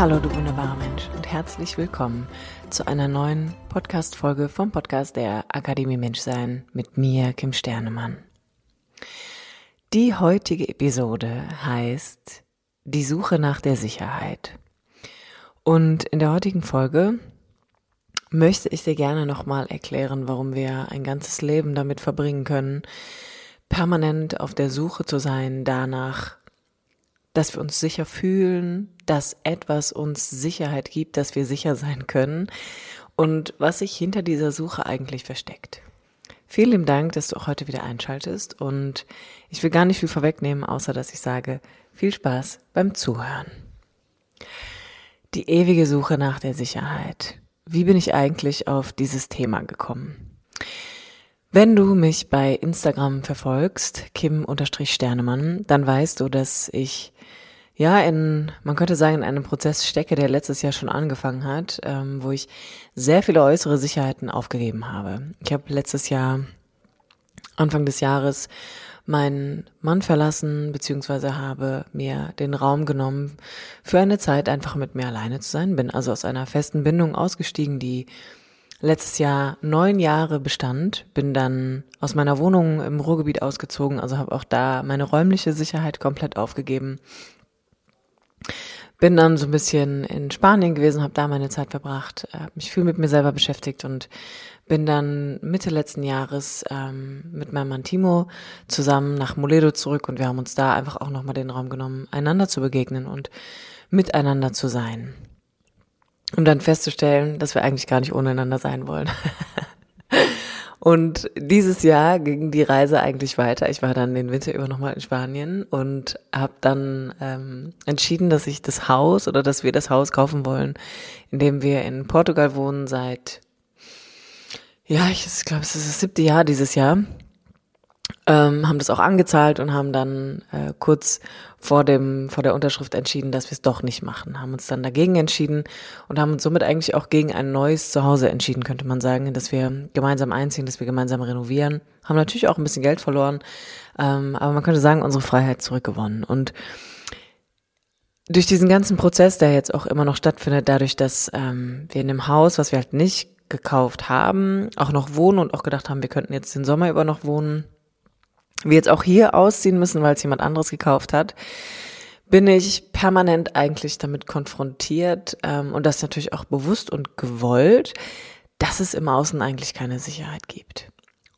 Hallo, du wunderbarer Mensch und herzlich willkommen zu einer neuen Podcast-Folge vom Podcast der Akademie Menschsein mit mir, Kim Sternemann. Die heutige Episode heißt Die Suche nach der Sicherheit. Und in der heutigen Folge möchte ich dir gerne nochmal erklären, warum wir ein ganzes Leben damit verbringen können, permanent auf der Suche zu sein danach, dass wir uns sicher fühlen, dass etwas uns Sicherheit gibt, dass wir sicher sein können und was sich hinter dieser Suche eigentlich versteckt. Vielen Dank, dass du auch heute wieder einschaltest und ich will gar nicht viel vorwegnehmen, außer dass ich sage, viel Spaß beim Zuhören. Die ewige Suche nach der Sicherheit. Wie bin ich eigentlich auf dieses Thema gekommen? Wenn du mich bei Instagram verfolgst, Kim-Sternemann, dann weißt du, dass ich ja in, man könnte sagen, in einem Prozess stecke, der letztes Jahr schon angefangen hat, ähm, wo ich sehr viele äußere Sicherheiten aufgegeben habe. Ich habe letztes Jahr, Anfang des Jahres, meinen Mann verlassen, beziehungsweise habe mir den Raum genommen, für eine Zeit einfach mit mir alleine zu sein. Bin also aus einer festen Bindung ausgestiegen, die letztes Jahr neun Jahre bestand, bin dann aus meiner Wohnung im Ruhrgebiet ausgezogen, also habe auch da meine räumliche Sicherheit komplett aufgegeben. Bin dann so ein bisschen in Spanien gewesen, habe da meine Zeit verbracht, habe mich viel mit mir selber beschäftigt und bin dann Mitte letzten Jahres ähm, mit meinem Mann Timo zusammen nach Moledo zurück und wir haben uns da einfach auch nochmal den Raum genommen, einander zu begegnen und miteinander zu sein um dann festzustellen, dass wir eigentlich gar nicht ohneinander sein wollen. und dieses Jahr ging die Reise eigentlich weiter. Ich war dann den Winter über nochmal in Spanien und habe dann ähm, entschieden, dass ich das Haus oder dass wir das Haus kaufen wollen, in dem wir in Portugal wohnen seit, ja, ich glaube, es ist das siebte Jahr dieses Jahr ähm, haben das auch angezahlt und haben dann äh, kurz vor dem vor der Unterschrift entschieden, dass wir es doch nicht machen. Haben uns dann dagegen entschieden und haben uns somit eigentlich auch gegen ein neues Zuhause entschieden, könnte man sagen, dass wir gemeinsam einziehen, dass wir gemeinsam renovieren. Haben natürlich auch ein bisschen Geld verloren, ähm, aber man könnte sagen, unsere Freiheit zurückgewonnen und durch diesen ganzen Prozess, der jetzt auch immer noch stattfindet, dadurch, dass ähm, wir in dem Haus, was wir halt nicht gekauft haben, auch noch wohnen und auch gedacht haben, wir könnten jetzt den Sommer über noch wohnen, wir jetzt auch hier ausziehen müssen, weil es jemand anderes gekauft hat, bin ich permanent eigentlich damit konfrontiert ähm, und das natürlich auch bewusst und gewollt, dass es im Außen eigentlich keine Sicherheit gibt.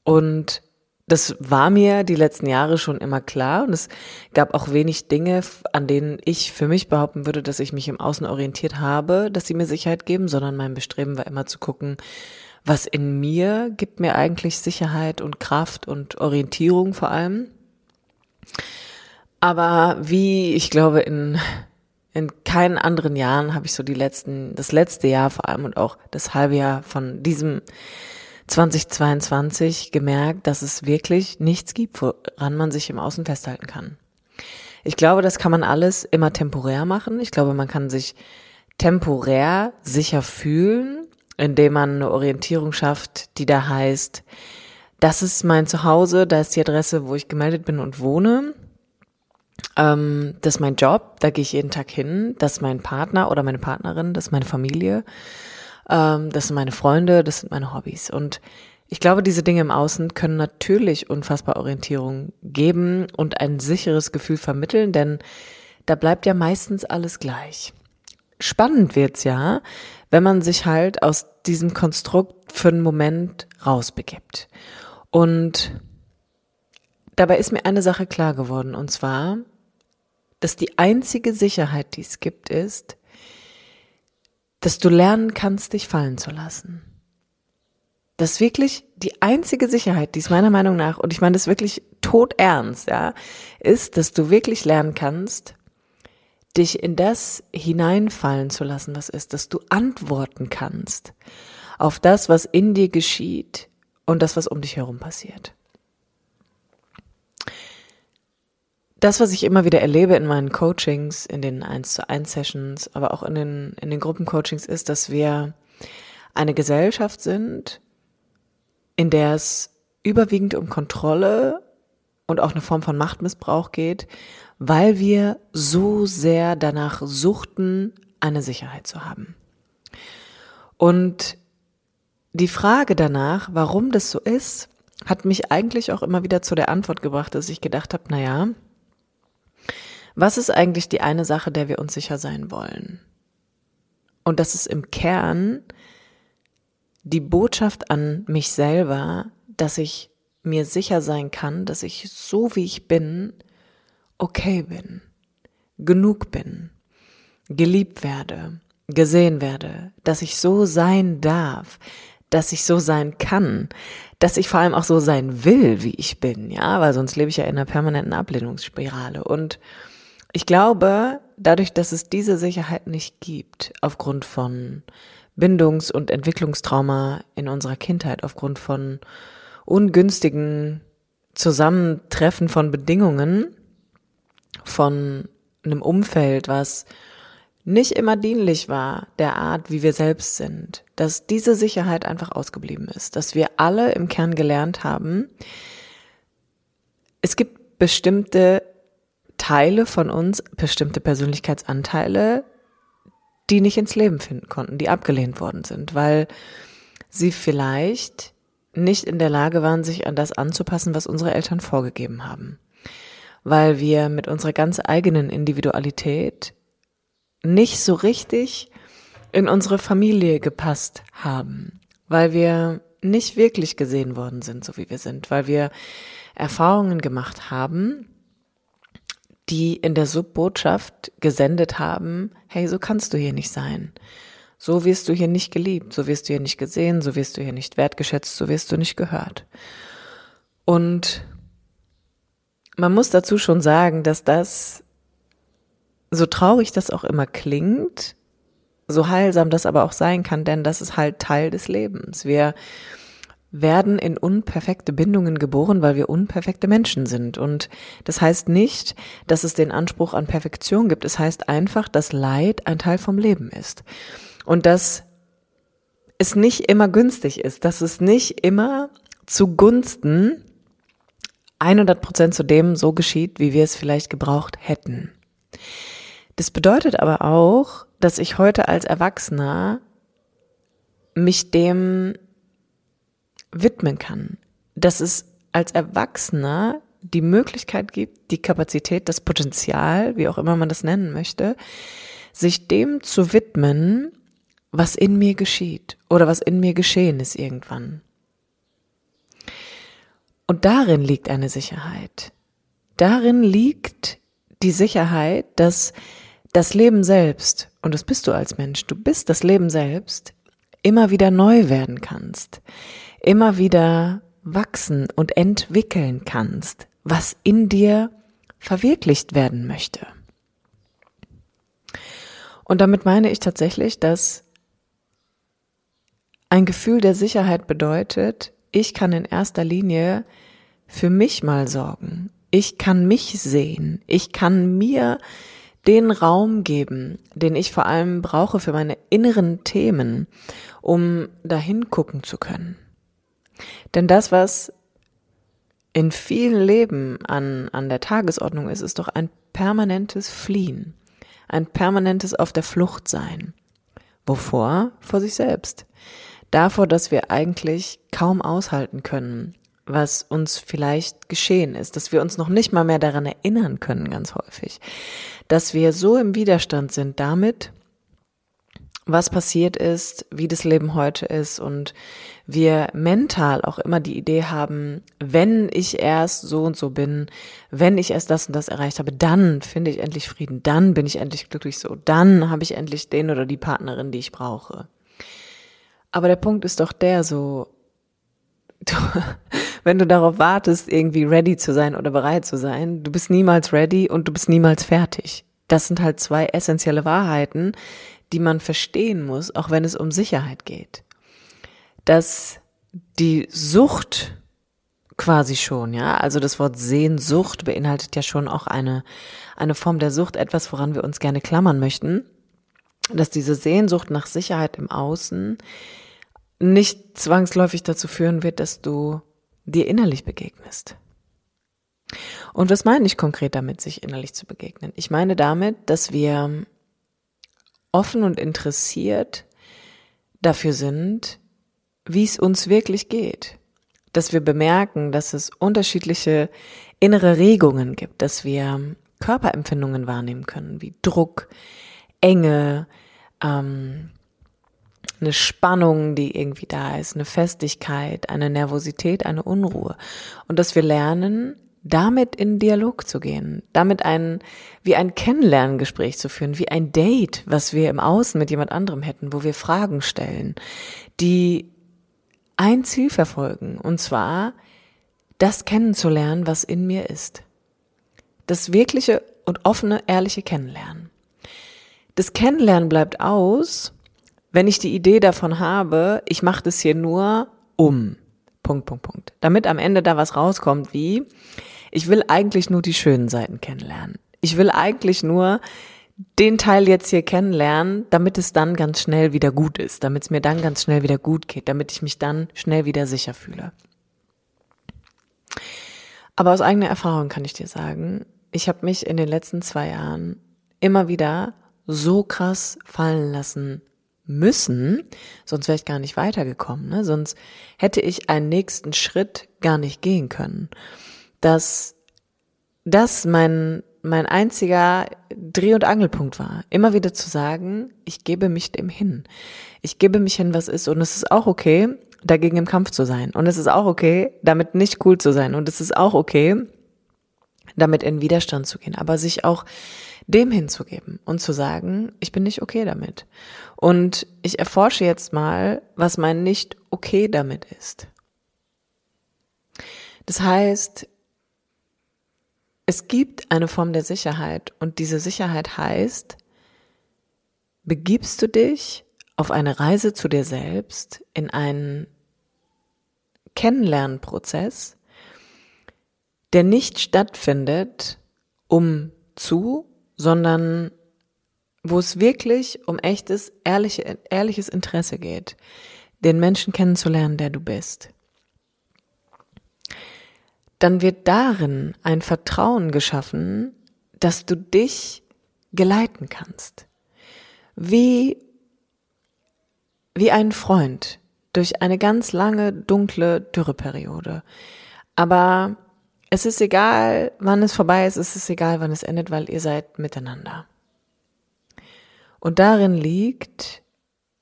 Und das war mir die letzten Jahre schon immer klar und es gab auch wenig Dinge, an denen ich für mich behaupten würde, dass ich mich im Außen orientiert habe, dass sie mir Sicherheit geben, sondern mein Bestreben war immer zu gucken, was in mir gibt mir eigentlich Sicherheit und Kraft und Orientierung vor allem. Aber wie ich glaube in in keinen anderen Jahren habe ich so die letzten das letzte Jahr vor allem und auch das halbe Jahr von diesem 2022 gemerkt, dass es wirklich nichts gibt, woran man sich im Außen festhalten kann. Ich glaube, das kann man alles immer temporär machen. Ich glaube, man kann sich temporär sicher fühlen, indem man eine Orientierung schafft, die da heißt, das ist mein Zuhause, da ist die Adresse, wo ich gemeldet bin und wohne. Ähm, das ist mein Job, da gehe ich jeden Tag hin. Das ist mein Partner oder meine Partnerin, das ist meine Familie. Ähm, das sind meine Freunde, das sind meine Hobbys. Und ich glaube, diese Dinge im Außen können natürlich unfassbar Orientierung geben und ein sicheres Gefühl vermitteln, denn da bleibt ja meistens alles gleich. Spannend wird's ja, wenn man sich halt aus diesem Konstrukt für einen Moment rausbegibt. Und dabei ist mir eine Sache klar geworden, und zwar, dass die einzige Sicherheit, die es gibt, ist, dass du lernen kannst, dich fallen zu lassen. Das ist wirklich die einzige Sicherheit, die es meiner Meinung nach, und ich meine das wirklich tot ernst, ja, ist, dass du wirklich lernen kannst, dich in das hineinfallen zu lassen, was ist, dass du antworten kannst auf das, was in dir geschieht und das, was um dich herum passiert. Das, was ich immer wieder erlebe in meinen Coachings, in den 1 zu 1 Sessions, aber auch in den, in den Gruppencoachings ist, dass wir eine Gesellschaft sind, in der es überwiegend um Kontrolle und auch eine Form von Machtmissbrauch geht, weil wir so sehr danach suchten, eine Sicherheit zu haben. Und die Frage danach, warum das so ist, hat mich eigentlich auch immer wieder zu der Antwort gebracht, dass ich gedacht habe, naja, was ist eigentlich die eine Sache, der wir uns sicher sein wollen? Und das ist im Kern die Botschaft an mich selber, dass ich mir sicher sein kann, dass ich so wie ich bin, okay bin, genug bin, geliebt werde, gesehen werde, dass ich so sein darf, dass ich so sein kann, dass ich vor allem auch so sein will, wie ich bin, ja, weil sonst lebe ich ja in einer permanenten Ablehnungsspirale. Und ich glaube, dadurch, dass es diese Sicherheit nicht gibt, aufgrund von Bindungs- und Entwicklungstrauma in unserer Kindheit, aufgrund von ungünstigen Zusammentreffen von Bedingungen, von einem Umfeld, was nicht immer dienlich war der Art, wie wir selbst sind, dass diese Sicherheit einfach ausgeblieben ist, dass wir alle im Kern gelernt haben, es gibt bestimmte Teile von uns, bestimmte Persönlichkeitsanteile, die nicht ins Leben finden konnten, die abgelehnt worden sind, weil sie vielleicht nicht in der Lage waren, sich an das anzupassen, was unsere Eltern vorgegeben haben. Weil wir mit unserer ganz eigenen Individualität nicht so richtig in unsere Familie gepasst haben, weil wir nicht wirklich gesehen worden sind, so wie wir sind, weil wir Erfahrungen gemacht haben, die in der Subbotschaft gesendet haben, hey, so kannst du hier nicht sein. So wirst du hier nicht geliebt, so wirst du hier nicht gesehen, so wirst du hier nicht wertgeschätzt, so wirst du nicht gehört. Und man muss dazu schon sagen, dass das so traurig das auch immer klingt, so heilsam das aber auch sein kann, denn das ist halt Teil des Lebens. Wir werden in unperfekte Bindungen geboren, weil wir unperfekte Menschen sind. Und das heißt nicht, dass es den Anspruch an Perfektion gibt. Es heißt einfach, dass Leid ein Teil vom Leben ist. Und dass es nicht immer günstig ist, dass es nicht immer zugunsten 100 Prozent zu dem so geschieht, wie wir es vielleicht gebraucht hätten. Das bedeutet aber auch, dass ich heute als Erwachsener mich dem widmen kann. Dass es als Erwachsener die Möglichkeit gibt, die Kapazität, das Potenzial, wie auch immer man das nennen möchte, sich dem zu widmen, was in mir geschieht oder was in mir geschehen ist irgendwann. Und darin liegt eine Sicherheit. Darin liegt die Sicherheit, dass das Leben selbst, und das bist du als Mensch, du bist das Leben selbst, immer wieder neu werden kannst, immer wieder wachsen und entwickeln kannst, was in dir verwirklicht werden möchte. Und damit meine ich tatsächlich, dass ein Gefühl der Sicherheit bedeutet, ich kann in erster Linie für mich mal sorgen. Ich kann mich sehen. Ich kann mir den Raum geben, den ich vor allem brauche für meine inneren Themen, um dahin gucken zu können. Denn das, was in vielen Leben an, an der Tagesordnung ist, ist doch ein permanentes Fliehen, ein permanentes auf der Flucht sein. Wovor? Vor sich selbst. Davor, dass wir eigentlich kaum aushalten können, was uns vielleicht geschehen ist, dass wir uns noch nicht mal mehr daran erinnern können, ganz häufig, dass wir so im Widerstand sind damit, was passiert ist, wie das Leben heute ist und wir mental auch immer die Idee haben, wenn ich erst so und so bin, wenn ich erst das und das erreicht habe, dann finde ich endlich Frieden, dann bin ich endlich glücklich so, dann habe ich endlich den oder die Partnerin, die ich brauche. Aber der Punkt ist doch der so, du, wenn du darauf wartest, irgendwie ready zu sein oder bereit zu sein, du bist niemals ready und du bist niemals fertig. Das sind halt zwei essentielle Wahrheiten, die man verstehen muss, auch wenn es um Sicherheit geht. Dass die Sucht quasi schon, ja, also das Wort Sehnsucht beinhaltet ja schon auch eine, eine Form der Sucht, etwas, woran wir uns gerne klammern möchten, dass diese Sehnsucht nach Sicherheit im Außen nicht zwangsläufig dazu führen wird, dass du dir innerlich begegnest. Und was meine ich konkret damit, sich innerlich zu begegnen? Ich meine damit, dass wir offen und interessiert dafür sind, wie es uns wirklich geht. Dass wir bemerken, dass es unterschiedliche innere Regungen gibt, dass wir Körperempfindungen wahrnehmen können, wie Druck, Enge, ähm, eine Spannung, die irgendwie da ist, eine Festigkeit, eine Nervosität, eine Unruhe. Und dass wir lernen, damit in Dialog zu gehen, damit ein, wie ein Kennenlerngespräch zu führen, wie ein Date, was wir im Außen mit jemand anderem hätten, wo wir Fragen stellen, die ein Ziel verfolgen, und zwar das kennenzulernen, was in mir ist. Das wirkliche und offene, ehrliche Kennenlernen. Das Kennenlernen bleibt aus, wenn ich die Idee davon habe, ich mache das hier nur um. Punkt, Punkt, Punkt. Damit am Ende da was rauskommt wie, ich will eigentlich nur die schönen Seiten kennenlernen. Ich will eigentlich nur den Teil jetzt hier kennenlernen, damit es dann ganz schnell wieder gut ist, damit es mir dann ganz schnell wieder gut geht, damit ich mich dann schnell wieder sicher fühle. Aber aus eigener Erfahrung kann ich dir sagen, ich habe mich in den letzten zwei Jahren immer wieder so krass fallen lassen müssen, sonst wäre ich gar nicht weitergekommen, ne? sonst hätte ich einen nächsten Schritt gar nicht gehen können. Dass das mein mein einziger Dreh- und Angelpunkt war, immer wieder zu sagen, ich gebe mich dem hin. Ich gebe mich hin, was ist. Und es ist auch okay, dagegen im Kampf zu sein. Und es ist auch okay, damit nicht cool zu sein. Und es ist auch okay, damit in Widerstand zu gehen. Aber sich auch dem hinzugeben und zu sagen, ich bin nicht okay damit. Und ich erforsche jetzt mal, was mein nicht okay damit ist. Das heißt, es gibt eine Form der Sicherheit und diese Sicherheit heißt, begibst du dich auf eine Reise zu dir selbst in einen Kennenlernprozess, der nicht stattfindet um zu, sondern wo es wirklich um echtes, ehrliche, ehrliches Interesse geht, den Menschen kennenzulernen, der du bist dann wird darin ein Vertrauen geschaffen, dass du dich geleiten kannst. Wie, wie ein Freund durch eine ganz lange, dunkle Dürreperiode. Aber es ist egal, wann es vorbei ist, es ist egal, wann es endet, weil ihr seid miteinander. Und darin liegt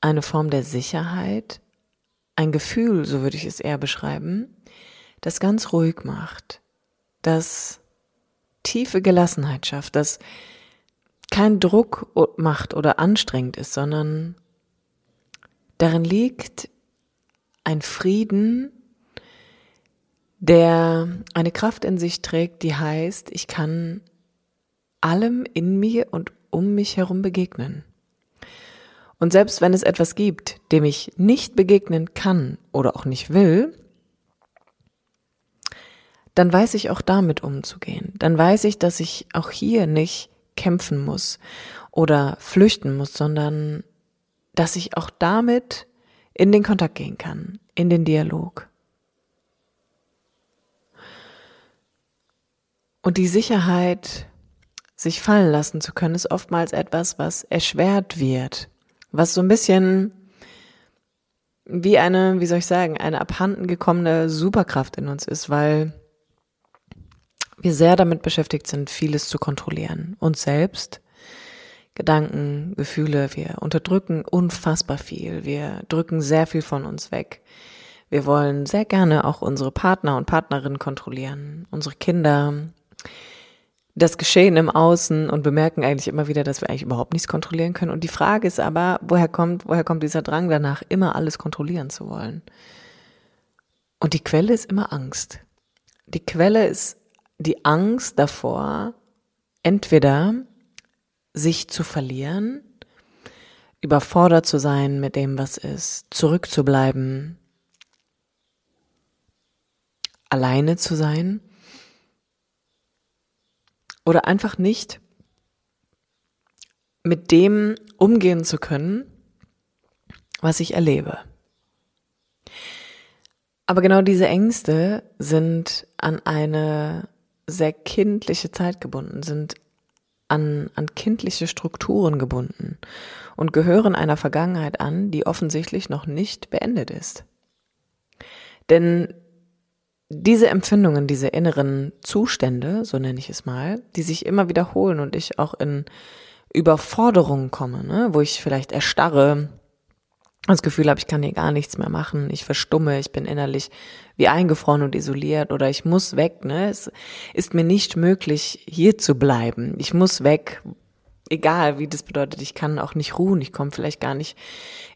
eine Form der Sicherheit, ein Gefühl, so würde ich es eher beschreiben, das ganz ruhig macht, das tiefe Gelassenheit schafft, das kein Druck macht oder anstrengend ist, sondern darin liegt ein Frieden, der eine Kraft in sich trägt, die heißt, ich kann allem in mir und um mich herum begegnen. Und selbst wenn es etwas gibt, dem ich nicht begegnen kann oder auch nicht will, dann weiß ich auch damit umzugehen. Dann weiß ich, dass ich auch hier nicht kämpfen muss oder flüchten muss, sondern dass ich auch damit in den Kontakt gehen kann, in den Dialog. Und die Sicherheit, sich fallen lassen zu können, ist oftmals etwas, was erschwert wird, was so ein bisschen wie eine, wie soll ich sagen, eine abhanden gekommene Superkraft in uns ist, weil wir sehr damit beschäftigt sind, vieles zu kontrollieren. Uns selbst, Gedanken, Gefühle, wir unterdrücken unfassbar viel. Wir drücken sehr viel von uns weg. Wir wollen sehr gerne auch unsere Partner und Partnerinnen kontrollieren, unsere Kinder, das Geschehen im Außen und bemerken eigentlich immer wieder, dass wir eigentlich überhaupt nichts kontrollieren können. Und die Frage ist aber, woher kommt, woher kommt dieser Drang danach, immer alles kontrollieren zu wollen? Und die Quelle ist immer Angst. Die Quelle ist die Angst davor, entweder sich zu verlieren, überfordert zu sein mit dem, was ist, zurückzubleiben, alleine zu sein oder einfach nicht mit dem umgehen zu können, was ich erlebe. Aber genau diese Ängste sind an eine sehr kindliche Zeit gebunden, sind an, an kindliche Strukturen gebunden und gehören einer Vergangenheit an, die offensichtlich noch nicht beendet ist. Denn diese Empfindungen, diese inneren Zustände, so nenne ich es mal, die sich immer wiederholen und ich auch in Überforderungen komme, ne, wo ich vielleicht erstarre, das Gefühl habe, ich kann hier gar nichts mehr machen, ich verstumme, ich bin innerlich wie eingefroren und isoliert oder ich muss weg, ne? Es ist mir nicht möglich, hier zu bleiben. Ich muss weg, egal wie das bedeutet, ich kann auch nicht ruhen, ich komme vielleicht gar nicht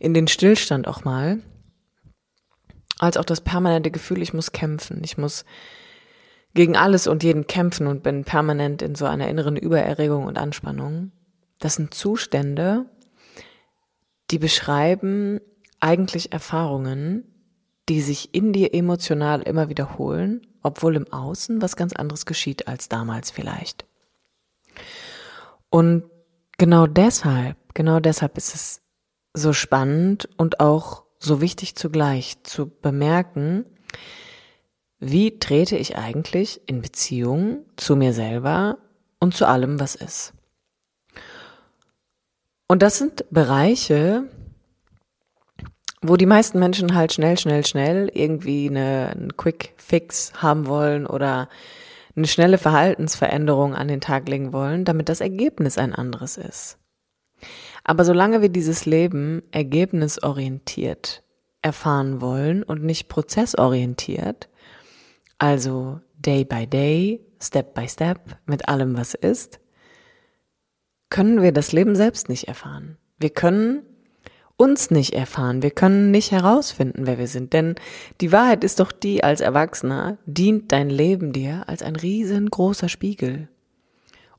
in den Stillstand auch mal. Als auch das permanente Gefühl, ich muss kämpfen, ich muss gegen alles und jeden kämpfen und bin permanent in so einer inneren Übererregung und Anspannung. Das sind Zustände, die beschreiben eigentlich Erfahrungen, die sich in dir emotional immer wiederholen, obwohl im Außen was ganz anderes geschieht als damals vielleicht. Und genau deshalb, genau deshalb ist es so spannend und auch so wichtig zugleich zu bemerken, wie trete ich eigentlich in Beziehung zu mir selber und zu allem, was ist. Und das sind Bereiche, wo die meisten Menschen halt schnell, schnell, schnell irgendwie eine, einen Quick Fix haben wollen oder eine schnelle Verhaltensveränderung an den Tag legen wollen, damit das Ergebnis ein anderes ist. Aber solange wir dieses Leben ergebnisorientiert erfahren wollen und nicht prozessorientiert, also day by day, step by step, mit allem, was ist, können wir das Leben selbst nicht erfahren. Wir können uns nicht erfahren. Wir können nicht herausfinden, wer wir sind. Denn die Wahrheit ist doch die, als Erwachsener dient dein Leben dir als ein riesengroßer Spiegel,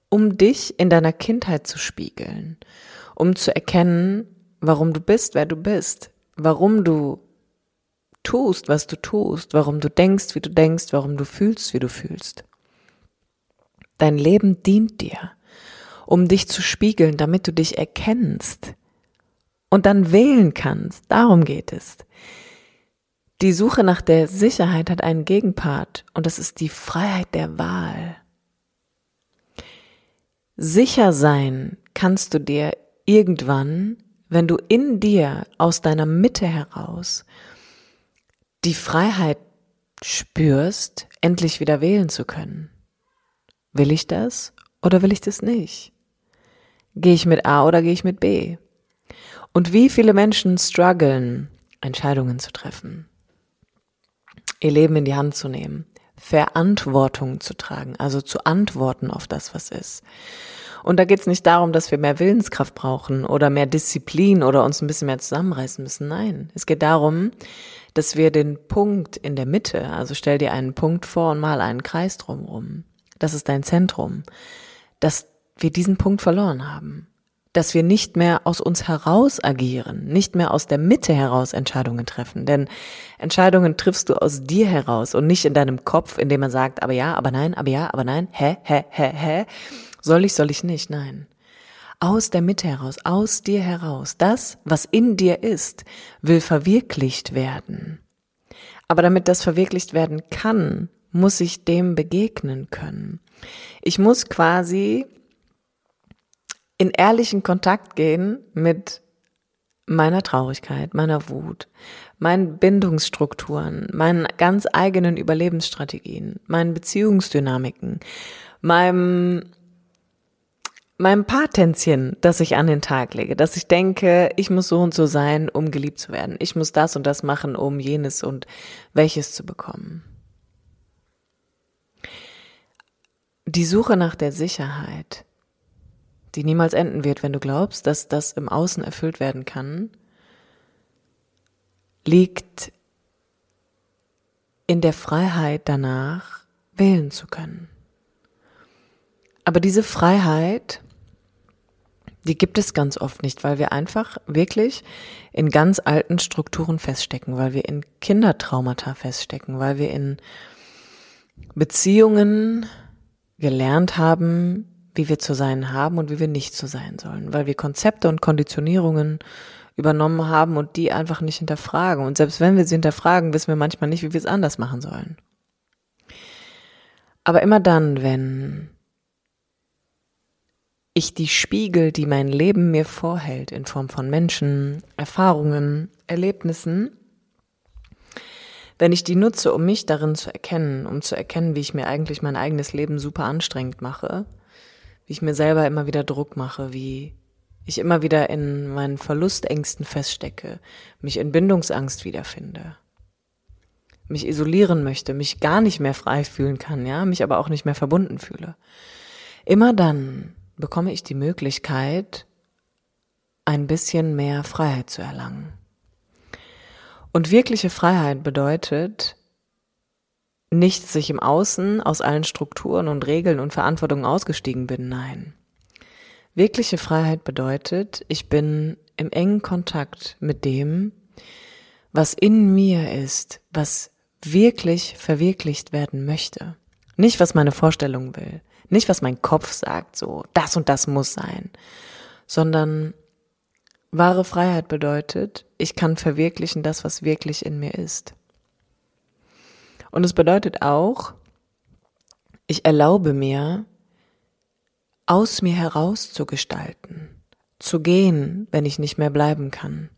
um dich in deiner Kindheit zu spiegeln, um zu erkennen, warum du bist, wer du bist, warum du tust, was du tust, warum du denkst, wie du denkst, warum du fühlst, wie du fühlst. Dein Leben dient dir um dich zu spiegeln, damit du dich erkennst und dann wählen kannst. Darum geht es. Die Suche nach der Sicherheit hat einen Gegenpart und das ist die Freiheit der Wahl. Sicher sein kannst du dir irgendwann, wenn du in dir aus deiner Mitte heraus die Freiheit spürst, endlich wieder wählen zu können. Will ich das oder will ich das nicht? Gehe ich mit A oder gehe ich mit B? Und wie viele Menschen strugglen, Entscheidungen zu treffen, ihr Leben in die Hand zu nehmen, Verantwortung zu tragen, also zu antworten auf das, was ist. Und da geht es nicht darum, dass wir mehr Willenskraft brauchen oder mehr Disziplin oder uns ein bisschen mehr zusammenreißen müssen. Nein, es geht darum, dass wir den Punkt in der Mitte, also stell dir einen Punkt vor und mal einen Kreis drumherum. Das ist dein Zentrum. Dass wir diesen Punkt verloren haben. Dass wir nicht mehr aus uns heraus agieren, nicht mehr aus der Mitte heraus Entscheidungen treffen. Denn Entscheidungen triffst du aus dir heraus und nicht in deinem Kopf, indem man sagt, aber ja, aber nein, aber ja, aber nein, hä, hä, hä, hä. Soll ich, soll ich nicht? Nein. Aus der Mitte heraus, aus dir heraus. Das, was in dir ist, will verwirklicht werden. Aber damit das verwirklicht werden kann, muss ich dem begegnen können. Ich muss quasi in ehrlichen Kontakt gehen mit meiner Traurigkeit, meiner Wut, meinen Bindungsstrukturen, meinen ganz eigenen Überlebensstrategien, meinen Beziehungsdynamiken, meinem meinem Patentchen, das ich an den Tag lege, dass ich denke, ich muss so und so sein, um geliebt zu werden. Ich muss das und das machen, um jenes und welches zu bekommen. Die Suche nach der Sicherheit die niemals enden wird, wenn du glaubst, dass das im Außen erfüllt werden kann, liegt in der Freiheit danach, wählen zu können. Aber diese Freiheit Die gibt es ganz oft nicht, weil wir einfach wirklich in ganz alten Strukturen feststecken, weil wir in Kindertraumata feststecken, weil wir in Beziehungen gelernt haben, wie wir zu sein haben und wie wir nicht zu sein sollen, weil wir Konzepte und Konditionierungen übernommen haben und die einfach nicht hinterfragen. Und selbst wenn wir sie hinterfragen, wissen wir manchmal nicht, wie wir es anders machen sollen. Aber immer dann, wenn ich die Spiegel, die mein Leben mir vorhält, in Form von Menschen, Erfahrungen, Erlebnissen, wenn ich die nutze, um mich darin zu erkennen, um zu erkennen, wie ich mir eigentlich mein eigenes Leben super anstrengend mache, wie ich mir selber immer wieder Druck mache, wie ich immer wieder in meinen Verlustängsten feststecke, mich in Bindungsangst wiederfinde, mich isolieren möchte, mich gar nicht mehr frei fühlen kann, ja, mich aber auch nicht mehr verbunden fühle. Immer dann bekomme ich die Möglichkeit, ein bisschen mehr Freiheit zu erlangen. Und wirkliche Freiheit bedeutet, nicht, dass ich im Außen aus allen Strukturen und Regeln und Verantwortungen ausgestiegen bin, nein. Wirkliche Freiheit bedeutet, ich bin im engen Kontakt mit dem, was in mir ist, was wirklich verwirklicht werden möchte. Nicht, was meine Vorstellung will, nicht, was mein Kopf sagt, so, das und das muss sein, sondern wahre Freiheit bedeutet, ich kann verwirklichen das, was wirklich in mir ist. Und es bedeutet auch, ich erlaube mir, aus mir heraus zu gestalten, zu gehen, wenn ich nicht mehr bleiben kann,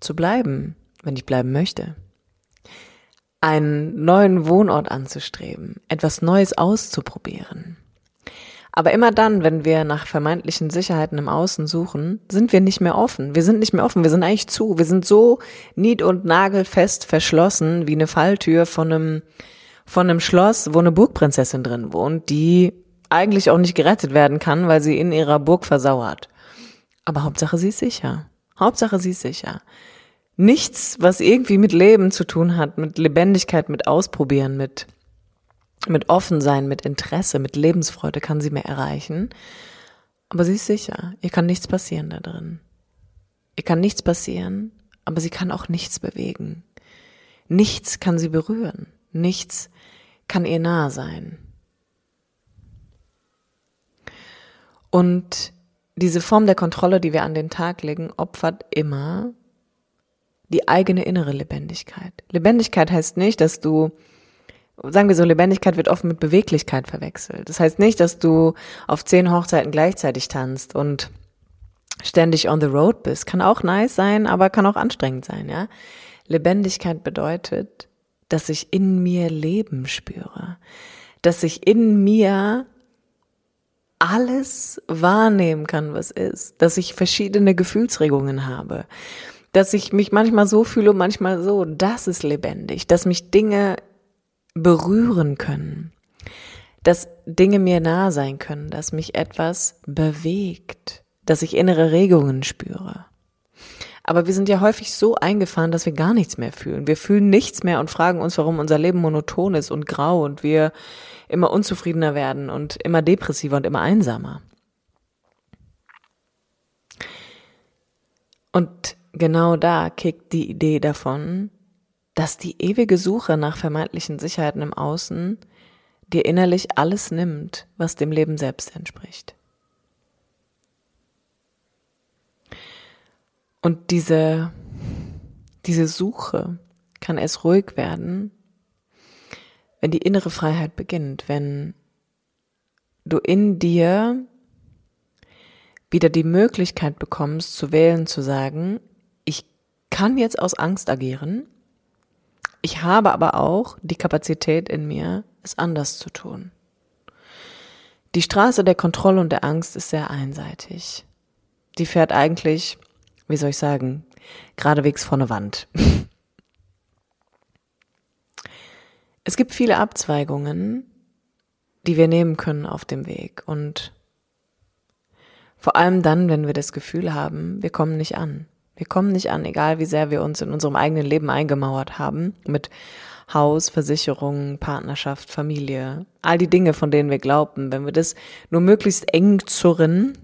zu bleiben, wenn ich bleiben möchte, einen neuen Wohnort anzustreben, etwas Neues auszuprobieren. Aber immer dann, wenn wir nach vermeintlichen Sicherheiten im Außen suchen, sind wir nicht mehr offen. Wir sind nicht mehr offen. Wir sind eigentlich zu. Wir sind so nied- und nagelfest verschlossen wie eine Falltür von einem, von einem Schloss, wo eine Burgprinzessin drin wohnt, die eigentlich auch nicht gerettet werden kann, weil sie in ihrer Burg versauert. Aber Hauptsache sie ist sicher. Hauptsache sie ist sicher. Nichts, was irgendwie mit Leben zu tun hat, mit Lebendigkeit, mit Ausprobieren, mit, mit Offensein, mit Interesse, mit Lebensfreude kann sie mehr erreichen. Aber sie ist sicher. Ihr kann nichts passieren da drin. Ihr kann nichts passieren, aber sie kann auch nichts bewegen. Nichts kann sie berühren. Nichts kann ihr nahe sein. Und diese Form der Kontrolle, die wir an den Tag legen, opfert immer die eigene innere Lebendigkeit. Lebendigkeit heißt nicht, dass du, sagen wir so, Lebendigkeit wird oft mit Beweglichkeit verwechselt. Das heißt nicht, dass du auf zehn Hochzeiten gleichzeitig tanzt und ständig on the road bist. Kann auch nice sein, aber kann auch anstrengend sein, ja. Lebendigkeit bedeutet, dass ich in mir Leben spüre, dass ich in mir alles wahrnehmen kann, was ist, dass ich verschiedene Gefühlsregungen habe, dass ich mich manchmal so fühle und manchmal so, das ist lebendig, dass mich Dinge berühren können, dass Dinge mir nah sein können, dass mich etwas bewegt, dass ich innere Regungen spüre. Aber wir sind ja häufig so eingefahren, dass wir gar nichts mehr fühlen. Wir fühlen nichts mehr und fragen uns, warum unser Leben monoton ist und grau und wir immer unzufriedener werden und immer depressiver und immer einsamer. Und genau da kickt die Idee davon, dass die ewige Suche nach vermeintlichen Sicherheiten im Außen dir innerlich alles nimmt, was dem Leben selbst entspricht. Und diese, diese Suche kann erst ruhig werden, wenn die innere Freiheit beginnt, wenn du in dir wieder die Möglichkeit bekommst zu wählen, zu sagen, kann jetzt aus Angst agieren, ich habe aber auch die Kapazität in mir, es anders zu tun. Die Straße der Kontrolle und der Angst ist sehr einseitig. Die fährt eigentlich, wie soll ich sagen, geradewegs vor eine Wand. Es gibt viele Abzweigungen, die wir nehmen können auf dem Weg und vor allem dann, wenn wir das Gefühl haben, wir kommen nicht an. Wir kommen nicht an, egal wie sehr wir uns in unserem eigenen Leben eingemauert haben, mit Haus, Versicherung, Partnerschaft, Familie, all die Dinge, von denen wir glauben, wenn wir das nur möglichst eng zurren,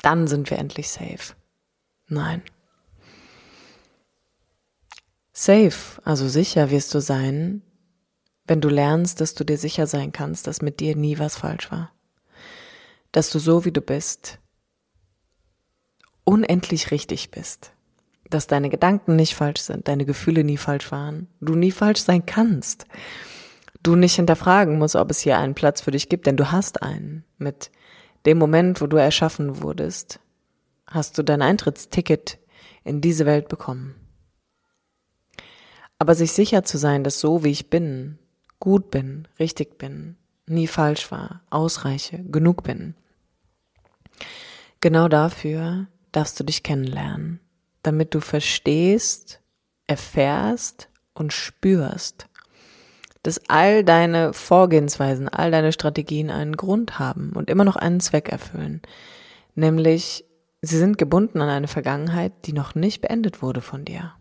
dann sind wir endlich safe. Nein. Safe, also sicher wirst du sein, wenn du lernst, dass du dir sicher sein kannst, dass mit dir nie was falsch war. Dass du so wie du bist, unendlich richtig bist. Dass deine Gedanken nicht falsch sind, deine Gefühle nie falsch waren, du nie falsch sein kannst. Du nicht hinterfragen musst, ob es hier einen Platz für dich gibt, denn du hast einen. Mit dem Moment, wo du erschaffen wurdest, hast du dein Eintrittsticket in diese Welt bekommen. Aber sich sicher zu sein, dass so wie ich bin, gut bin, richtig bin, nie falsch war, ausreiche, genug bin. Genau dafür darfst du dich kennenlernen, damit du verstehst, erfährst und spürst, dass all deine Vorgehensweisen, all deine Strategien einen Grund haben und immer noch einen Zweck erfüllen, nämlich sie sind gebunden an eine Vergangenheit, die noch nicht beendet wurde von dir.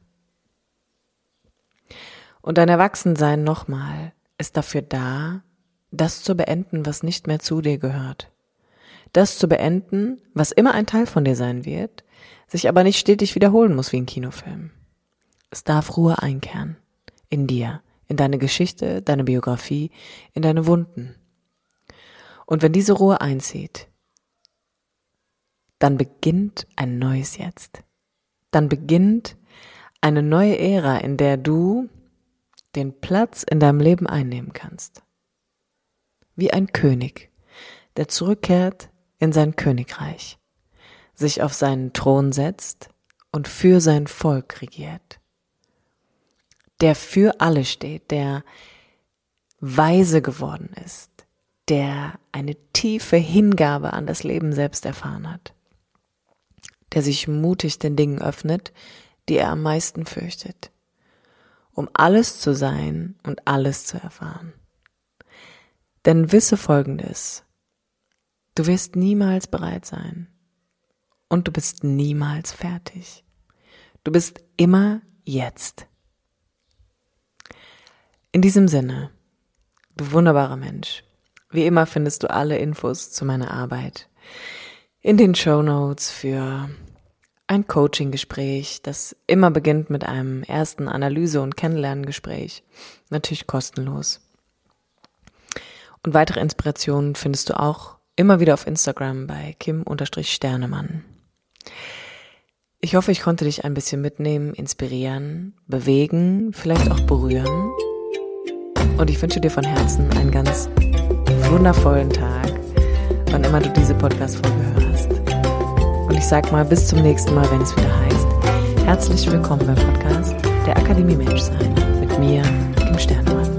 Und dein Erwachsensein nochmal ist dafür da, das zu beenden, was nicht mehr zu dir gehört. Das zu beenden, was immer ein Teil von dir sein wird, sich aber nicht stetig wiederholen muss wie ein Kinofilm. Es darf Ruhe einkehren. In dir, in deine Geschichte, deine Biografie, in deine Wunden. Und wenn diese Ruhe einzieht, dann beginnt ein neues Jetzt. Dann beginnt eine neue Ära, in der du den Platz in deinem Leben einnehmen kannst. Wie ein König, der zurückkehrt in sein Königreich, sich auf seinen Thron setzt und für sein Volk regiert. Der für alle steht, der weise geworden ist, der eine tiefe Hingabe an das Leben selbst erfahren hat, der sich mutig den Dingen öffnet, die er am meisten fürchtet um alles zu sein und alles zu erfahren. Denn wisse Folgendes, du wirst niemals bereit sein und du bist niemals fertig. Du bist immer jetzt. In diesem Sinne, du wunderbarer Mensch, wie immer findest du alle Infos zu meiner Arbeit in den Show Notes für ein Coaching-Gespräch, das immer beginnt mit einem ersten Analyse- und Kennenlerngespräch. Natürlich kostenlos. Und weitere Inspirationen findest du auch immer wieder auf Instagram bei kim-sternemann. Ich hoffe, ich konnte dich ein bisschen mitnehmen, inspirieren, bewegen, vielleicht auch berühren. Und ich wünsche dir von Herzen einen ganz wundervollen Tag, wann immer du diese Podcast-Folge hörst. Und ich sag mal bis zum nächsten Mal, wenn es wieder heißt, herzlich willkommen beim Podcast der Akademie Menschsein mit mir, dem Sternemann.